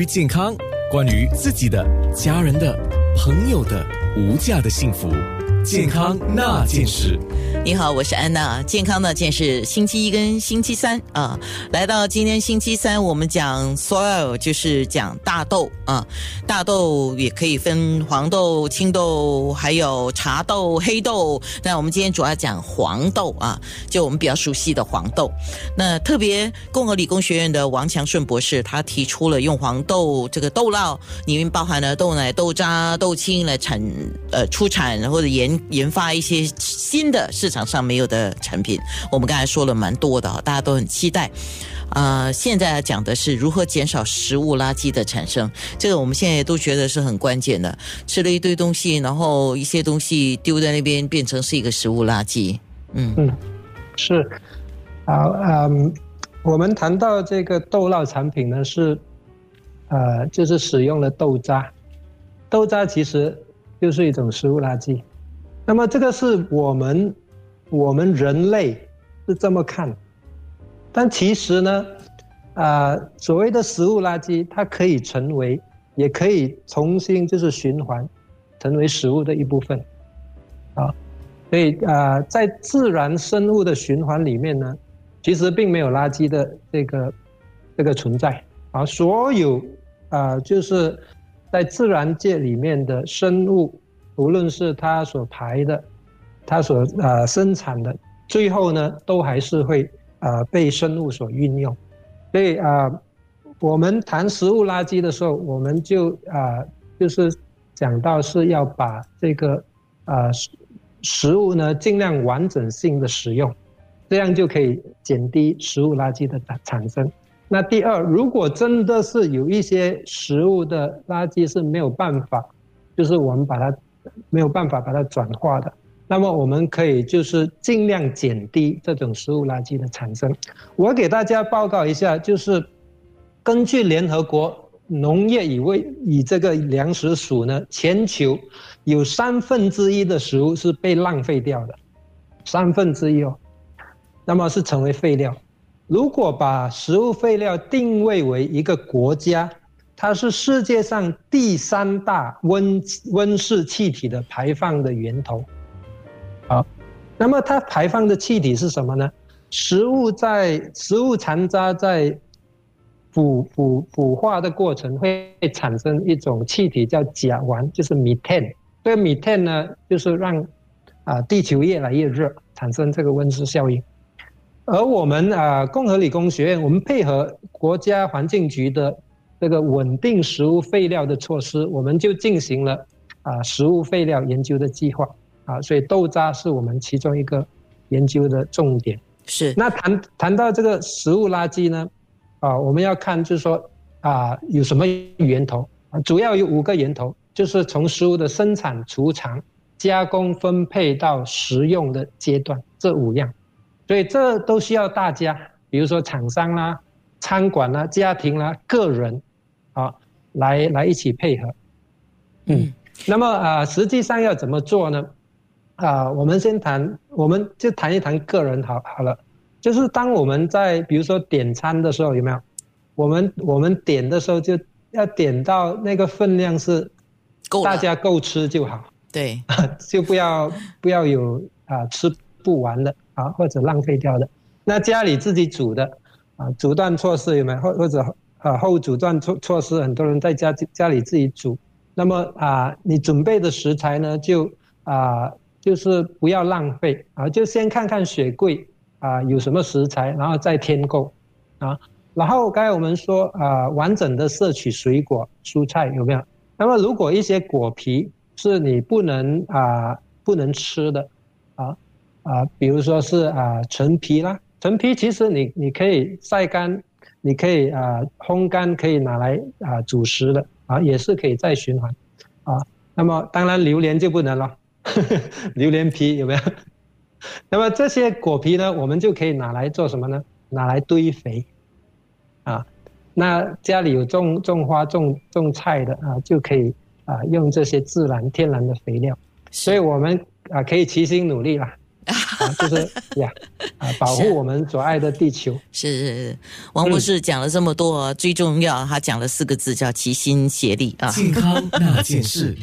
于健康，关于自己的、家人的、朋友的无价的幸福，健康那件事。你好，我是安娜。健康那件事，星期一跟星期三啊，来到今天星期三，我们讲 soil，就是讲大豆啊。大豆也可以分黄豆、青豆，还有茶豆、黑豆。那我们今天主要讲黄豆啊，就我们比较熟悉的黄豆。那特别共和理工学院的王强顺博士，他提出了用黄豆这个豆酪里面包含了豆奶、豆渣、豆青来产呃出产或者研研发一些新的市场。上没有的产品，我们刚才说了蛮多的，大家都很期待。啊，现在讲的是如何减少食物垃圾的产生，这个我们现在都觉得是很关键的。吃了一堆东西，然后一些东西丢在那边，变成是一个食物垃圾。嗯嗯，是。好，嗯，我们谈到这个豆酪产品呢，是呃，就是使用了豆渣，豆渣其实就是一种食物垃圾。那么这个是我们。我们人类是这么看，但其实呢，啊，所谓的食物垃圾，它可以成为，也可以重新就是循环，成为食物的一部分，啊，所以啊，在自然生物的循环里面呢，其实并没有垃圾的这个这个存在，啊，所有啊，就是在自然界里面的生物，无论是它所排的。它所呃生产的最后呢，都还是会呃被生物所运用，所以啊，我们谈食物垃圾的时候，我们就啊就是讲到是要把这个啊食物呢尽量完整性的使用，这样就可以减低食物垃圾的产产生。那第二，如果真的是有一些食物的垃圾是没有办法，就是我们把它没有办法把它转化的。那么我们可以就是尽量减低这种食物垃圾的产生。我给大家报告一下，就是根据联合国农业与卫与这个粮食署呢，全球有三分之一的食物是被浪费掉的，三分之一哦，那么是成为废料。如果把食物废料定位为一个国家，它是世界上第三大温温室气体的排放的源头。好，那么它排放的气体是什么呢？食物在食物残渣在腐腐腐化的过程会产生一种气体叫甲烷，就是 methane。这个 methane 呢，就是让啊地球越来越热，产生这个温室效应。而我们啊共和理工学院，我们配合国家环境局的这个稳定食物废料的措施，我们就进行了啊食物废料研究的计划。啊，所以豆渣是我们其中一个研究的重点。是。那谈谈到这个食物垃圾呢，啊，我们要看就是说啊，有什么源头啊？主要有五个源头，就是从食物的生产、储藏、加工、分配到食用的阶段，这五样。所以这都需要大家，比如说厂商啦、餐馆啦、家庭啦、个人，啊，来来一起配合。嗯。那么啊，实际上要怎么做呢？啊，我们先谈，我们就谈一谈个人好好了。就是当我们在比如说点餐的时候，有没有？我们我们点的时候就要点到那个分量是够，大家够吃就好。对，就不要不要有啊吃不完的啊或者浪费掉的。那家里自己煮的啊，阻断措施有没有？或或者啊后阻断措措施，很多人在家家里自己煮。那么啊，你准备的食材呢，就啊。就是不要浪费啊，就先看看雪柜啊有什么食材，然后再添购啊。然后刚才我们说啊，完整的摄取水果蔬菜有没有？那么如果一些果皮是你不能啊不能吃的啊，比如说是啊陈皮啦，陈皮其实你你可以晒干，你可以啊烘干，可以拿来啊煮食的啊，也是可以再循环啊。那么当然榴莲就不能了。榴莲皮有没有？那么这些果皮呢，我们就可以拿来做什么呢？拿来堆肥啊。那家里有种种花、种种菜的啊，就可以啊用这些自然天然的肥料。所以我们啊可以齐心努力啦。啊，就是呀啊，保护我们所爱的地球。是是是，王博士讲了这么多，最重要，他讲了四个字叫齐心协力啊。健康那件事。